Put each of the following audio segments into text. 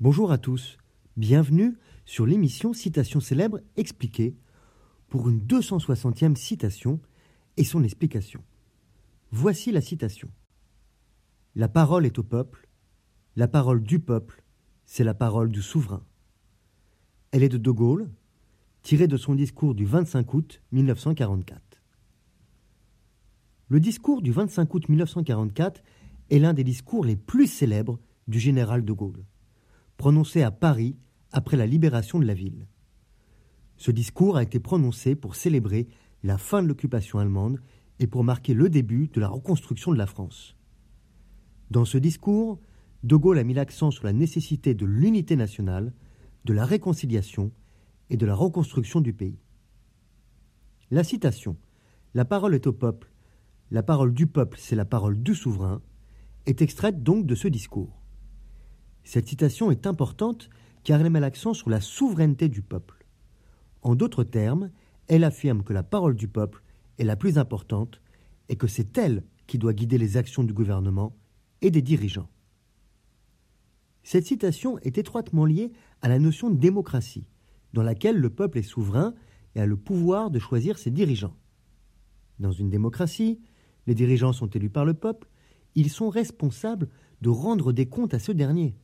Bonjour à tous, bienvenue sur l'émission Citation célèbre expliquée pour une 260e citation et son explication. Voici la citation. La parole est au peuple, la parole du peuple, c'est la parole du souverain. Elle est de De Gaulle, tirée de son discours du 25 août 1944. Le discours du 25 août 1944 est l'un des discours les plus célèbres du général de Gaulle, prononcé à Paris après la libération de la ville. Ce discours a été prononcé pour célébrer la fin de l'occupation allemande et pour marquer le début de la reconstruction de la France. Dans ce discours, De Gaulle a mis l'accent sur la nécessité de l'unité nationale, de la réconciliation et de la reconstruction du pays. La citation La parole est au peuple, la parole du peuple, c'est la parole du souverain, est extraite donc de ce discours. Cette citation est importante car elle met l'accent sur la souveraineté du peuple. En d'autres termes, elle affirme que la parole du peuple est la plus importante et que c'est elle qui doit guider les actions du gouvernement et des dirigeants. Cette citation est étroitement liée à la notion de démocratie, dans laquelle le peuple est souverain et a le pouvoir de choisir ses dirigeants. Dans une démocratie, les dirigeants sont élus par le peuple, ils sont responsables de rendre des comptes à ce dernier.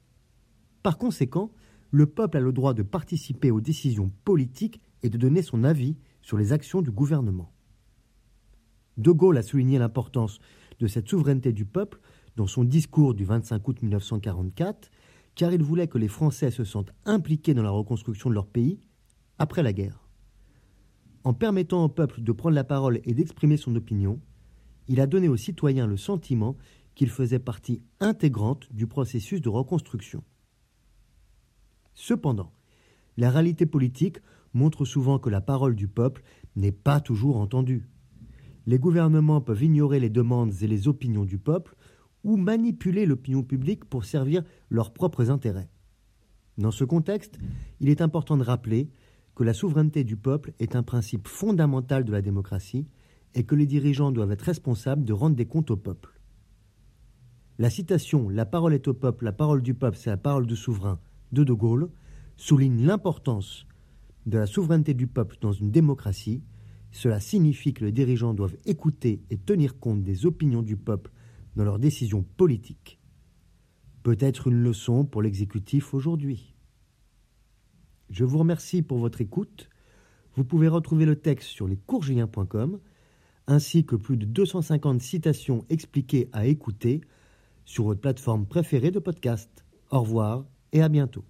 Par conséquent, le peuple a le droit de participer aux décisions politiques et de donner son avis sur les actions du gouvernement. De Gaulle a souligné l'importance de cette souveraineté du peuple dans son discours du 25 août 1944, car il voulait que les Français se sentent impliqués dans la reconstruction de leur pays après la guerre. En permettant au peuple de prendre la parole et d'exprimer son opinion, il a donné aux citoyens le sentiment qu'ils faisaient partie intégrante du processus de reconstruction. Cependant, la réalité politique montre souvent que la parole du peuple n'est pas toujours entendue. Les gouvernements peuvent ignorer les demandes et les opinions du peuple ou manipuler l'opinion publique pour servir leurs propres intérêts. Dans ce contexte, il est important de rappeler que la souveraineté du peuple est un principe fondamental de la démocratie et que les dirigeants doivent être responsables de rendre des comptes au peuple. La citation La parole est au peuple, la parole du peuple, c'est la parole du souverain de De Gaulle souligne l'importance de la souveraineté du peuple dans une démocratie. Cela signifie que les dirigeants doivent écouter et tenir compte des opinions du peuple dans leurs décisions politiques. Peut-être une leçon pour l'exécutif aujourd'hui. Je vous remercie pour votre écoute. Vous pouvez retrouver le texte sur lescoursjulien.com ainsi que plus de 250 citations expliquées à écouter sur votre plateforme préférée de podcast. Au revoir et à bientôt.